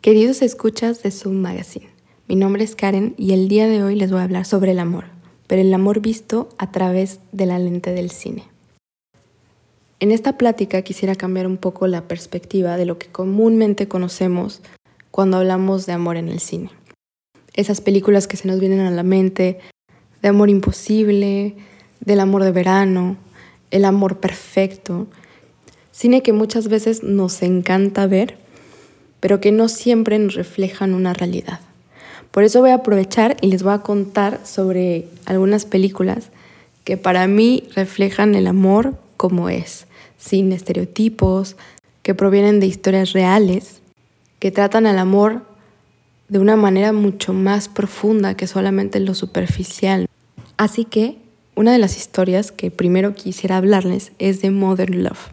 Queridos escuchas de Zoom Magazine, mi nombre es Karen y el día de hoy les voy a hablar sobre el amor, pero el amor visto a través de la lente del cine. En esta plática quisiera cambiar un poco la perspectiva de lo que comúnmente conocemos cuando hablamos de amor en el cine. Esas películas que se nos vienen a la mente, de amor imposible, del amor de verano, el amor perfecto. Cine que muchas veces nos encanta ver, pero que no siempre nos reflejan una realidad. Por eso voy a aprovechar y les voy a contar sobre algunas películas que para mí reflejan el amor como es, sin estereotipos, que provienen de historias reales, que tratan al amor de una manera mucho más profunda que solamente lo superficial. Así que una de las historias que primero quisiera hablarles es de Modern Love.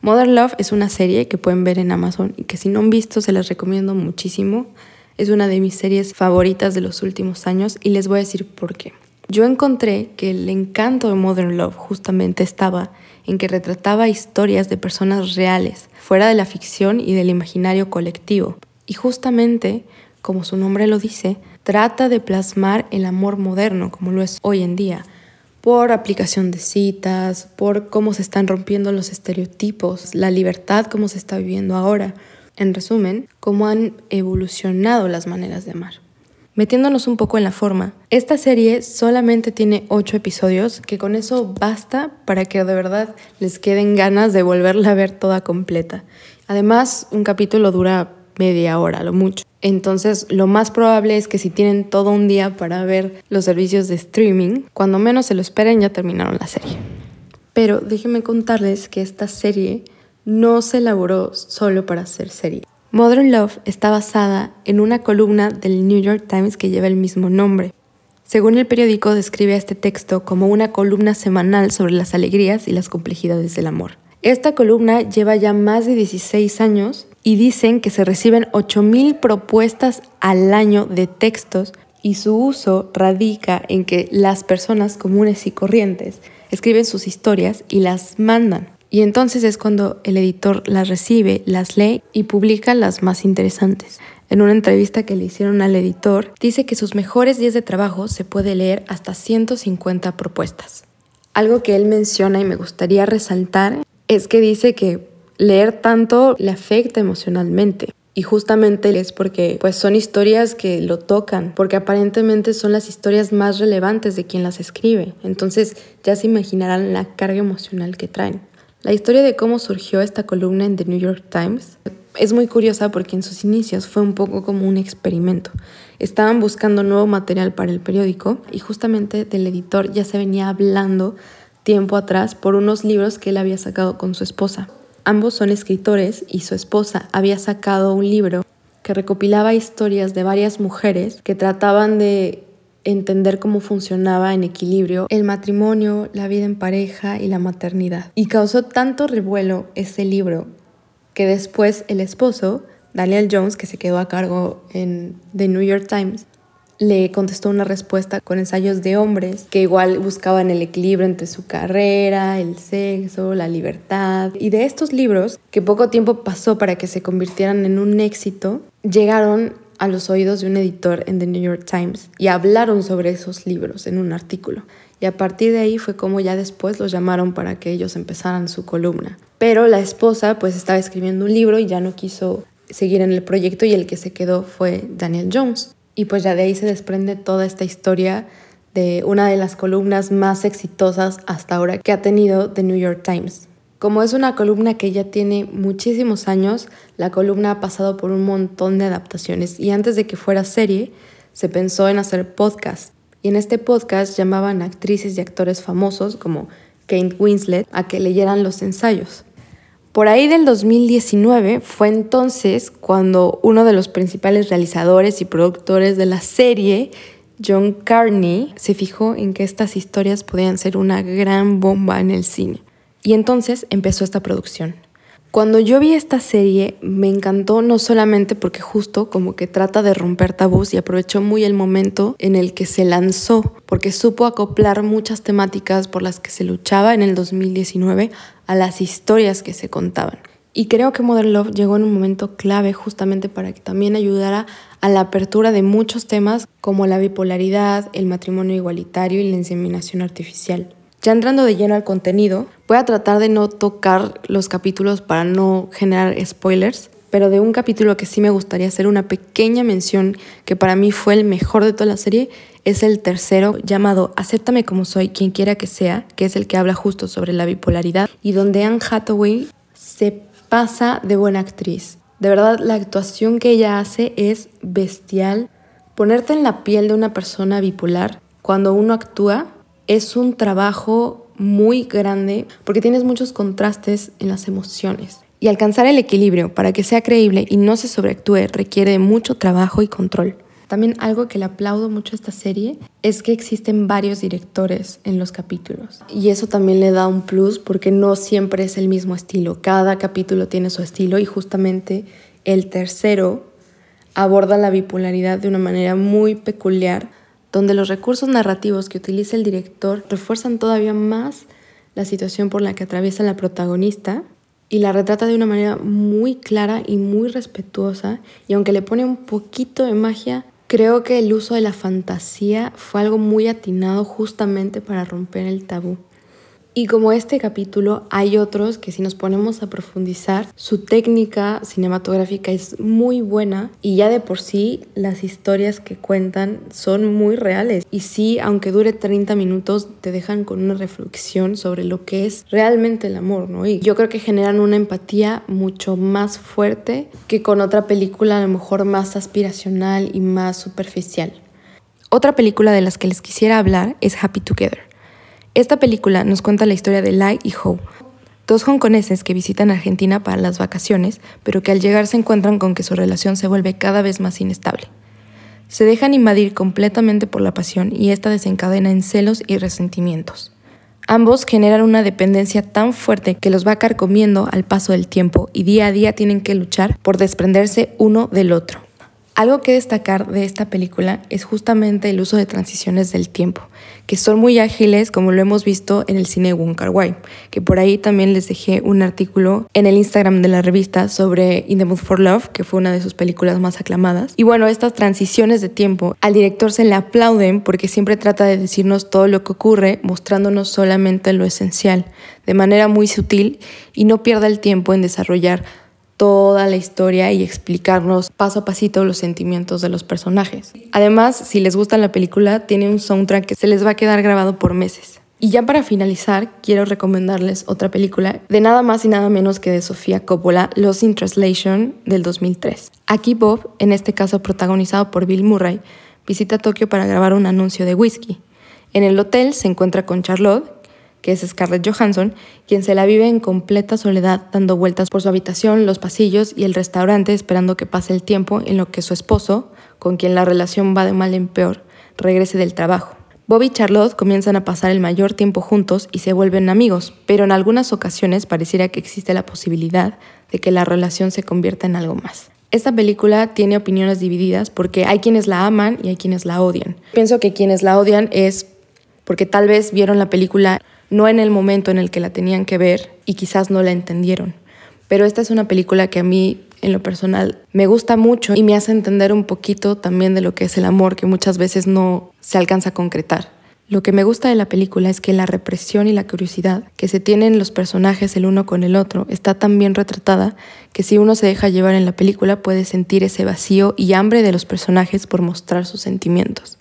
Modern Love es una serie que pueden ver en Amazon y que si no han visto se las recomiendo muchísimo. Es una de mis series favoritas de los últimos años y les voy a decir por qué. Yo encontré que el encanto de Modern Love justamente estaba en que retrataba historias de personas reales, fuera de la ficción y del imaginario colectivo. Y justamente, como su nombre lo dice, trata de plasmar el amor moderno como lo es hoy en día, por aplicación de citas, por cómo se están rompiendo los estereotipos, la libertad, cómo se está viviendo ahora. En resumen, cómo han evolucionado las maneras de amar. Metiéndonos un poco en la forma, esta serie solamente tiene ocho episodios, que con eso basta para que de verdad les queden ganas de volverla a ver toda completa. Además, un capítulo dura media hora, lo mucho. Entonces, lo más probable es que si tienen todo un día para ver los servicios de streaming, cuando menos se lo esperen ya terminaron la serie. Pero déjenme contarles que esta serie no se elaboró solo para hacer serie. Modern Love está basada en una columna del New York Times que lleva el mismo nombre. Según el periódico, describe este texto como una columna semanal sobre las alegrías y las complejidades del amor. Esta columna lleva ya más de 16 años y dicen que se reciben 8.000 propuestas al año de textos y su uso radica en que las personas comunes y corrientes escriben sus historias y las mandan. Y entonces es cuando el editor las recibe, las lee y publica las más interesantes. En una entrevista que le hicieron al editor, dice que sus mejores días de trabajo se puede leer hasta 150 propuestas. Algo que él menciona y me gustaría resaltar es que dice que leer tanto le afecta emocionalmente. Y justamente es porque pues son historias que lo tocan, porque aparentemente son las historias más relevantes de quien las escribe. Entonces ya se imaginarán la carga emocional que traen. La historia de cómo surgió esta columna en The New York Times es muy curiosa porque en sus inicios fue un poco como un experimento. Estaban buscando nuevo material para el periódico y justamente del editor ya se venía hablando tiempo atrás por unos libros que él había sacado con su esposa. Ambos son escritores y su esposa había sacado un libro que recopilaba historias de varias mujeres que trataban de entender cómo funcionaba en equilibrio el matrimonio, la vida en pareja y la maternidad. Y causó tanto revuelo ese libro que después el esposo, Daniel Jones, que se quedó a cargo en The New York Times, le contestó una respuesta con ensayos de hombres que igual buscaban el equilibrio entre su carrera, el sexo, la libertad. Y de estos libros, que poco tiempo pasó para que se convirtieran en un éxito, llegaron a los oídos de un editor en The New York Times y hablaron sobre esos libros en un artículo. Y a partir de ahí fue como ya después los llamaron para que ellos empezaran su columna. Pero la esposa pues estaba escribiendo un libro y ya no quiso seguir en el proyecto y el que se quedó fue Daniel Jones. Y pues ya de ahí se desprende toda esta historia de una de las columnas más exitosas hasta ahora que ha tenido The New York Times. Como es una columna que ya tiene muchísimos años, la columna ha pasado por un montón de adaptaciones y antes de que fuera serie, se pensó en hacer podcast. Y en este podcast llamaban a actrices y actores famosos como Kate Winslet a que leyeran los ensayos. Por ahí del 2019 fue entonces cuando uno de los principales realizadores y productores de la serie, John Carney, se fijó en que estas historias podían ser una gran bomba en el cine. Y entonces empezó esta producción. Cuando yo vi esta serie me encantó no solamente porque justo como que trata de romper tabús y aprovechó muy el momento en el que se lanzó, porque supo acoplar muchas temáticas por las que se luchaba en el 2019 a las historias que se contaban. Y creo que Modern Love llegó en un momento clave justamente para que también ayudara a la apertura de muchos temas como la bipolaridad, el matrimonio igualitario y la inseminación artificial. Ya entrando de lleno al contenido, voy a tratar de no tocar los capítulos para no generar spoilers, pero de un capítulo que sí me gustaría hacer una pequeña mención que para mí fue el mejor de toda la serie es el tercero llamado Acéptame como soy, quien quiera que sea, que es el que habla justo sobre la bipolaridad y donde Anne Hathaway se pasa de buena actriz. De verdad, la actuación que ella hace es bestial. Ponerte en la piel de una persona bipolar cuando uno actúa es un trabajo muy grande porque tienes muchos contrastes en las emociones. Y alcanzar el equilibrio para que sea creíble y no se sobreactúe requiere mucho trabajo y control. También algo que le aplaudo mucho a esta serie es que existen varios directores en los capítulos. Y eso también le da un plus porque no siempre es el mismo estilo. Cada capítulo tiene su estilo y justamente el tercero aborda la bipolaridad de una manera muy peculiar donde los recursos narrativos que utiliza el director refuerzan todavía más la situación por la que atraviesa la protagonista y la retrata de una manera muy clara y muy respetuosa y aunque le pone un poquito de magia, creo que el uso de la fantasía fue algo muy atinado justamente para romper el tabú. Y como este capítulo, hay otros que si nos ponemos a profundizar, su técnica cinematográfica es muy buena y ya de por sí las historias que cuentan son muy reales. Y sí, aunque dure 30 minutos, te dejan con una reflexión sobre lo que es realmente el amor, ¿no? Y yo creo que generan una empatía mucho más fuerte que con otra película a lo mejor más aspiracional y más superficial. Otra película de las que les quisiera hablar es Happy Together. Esta película nos cuenta la historia de Lai y Ho, dos hongkoneses que visitan Argentina para las vacaciones, pero que al llegar se encuentran con que su relación se vuelve cada vez más inestable. Se dejan invadir completamente por la pasión y esta desencadena en celos y resentimientos. Ambos generan una dependencia tan fuerte que los va carcomiendo al paso del tiempo y día a día tienen que luchar por desprenderse uno del otro. Algo que destacar de esta película es justamente el uso de transiciones del tiempo, que son muy ágiles como lo hemos visto en el cine Wong Kar Wai, que por ahí también les dejé un artículo en el Instagram de la revista sobre In the Mood for Love, que fue una de sus películas más aclamadas. Y bueno, estas transiciones de tiempo al director se le aplauden porque siempre trata de decirnos todo lo que ocurre, mostrándonos solamente lo esencial, de manera muy sutil y no pierda el tiempo en desarrollar toda la historia y explicarnos paso a pasito los sentimientos de los personajes. Además, si les gusta la película, tiene un soundtrack que se les va a quedar grabado por meses. Y ya para finalizar, quiero recomendarles otra película de nada más y nada menos que de Sofía Coppola, Lost in Translation del 2003. Aquí Bob, en este caso protagonizado por Bill Murray, visita Tokio para grabar un anuncio de whisky. En el hotel se encuentra con Charlotte, que es Scarlett Johansson, quien se la vive en completa soledad dando vueltas por su habitación, los pasillos y el restaurante esperando que pase el tiempo en lo que su esposo, con quien la relación va de mal en peor, regrese del trabajo. Bobby y Charlotte comienzan a pasar el mayor tiempo juntos y se vuelven amigos, pero en algunas ocasiones pareciera que existe la posibilidad de que la relación se convierta en algo más. Esta película tiene opiniones divididas porque hay quienes la aman y hay quienes la odian. Pienso que quienes la odian es porque tal vez vieron la película no en el momento en el que la tenían que ver y quizás no la entendieron. Pero esta es una película que a mí en lo personal me gusta mucho y me hace entender un poquito también de lo que es el amor que muchas veces no se alcanza a concretar. Lo que me gusta de la película es que la represión y la curiosidad que se tienen los personajes el uno con el otro está tan bien retratada que si uno se deja llevar en la película puede sentir ese vacío y hambre de los personajes por mostrar sus sentimientos.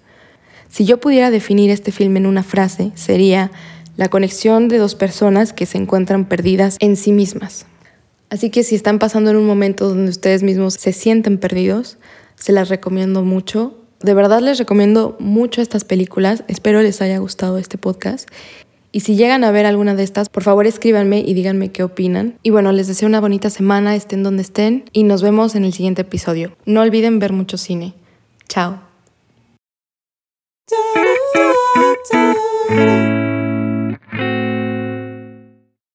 Si yo pudiera definir este filme en una frase, sería la conexión de dos personas que se encuentran perdidas en sí mismas. Así que si están pasando en un momento donde ustedes mismos se sienten perdidos, se las recomiendo mucho. De verdad les recomiendo mucho estas películas. Espero les haya gustado este podcast. Y si llegan a ver alguna de estas, por favor escríbanme y díganme qué opinan. Y bueno, les deseo una bonita semana, estén donde estén, y nos vemos en el siguiente episodio. No olviden ver mucho cine. Chao.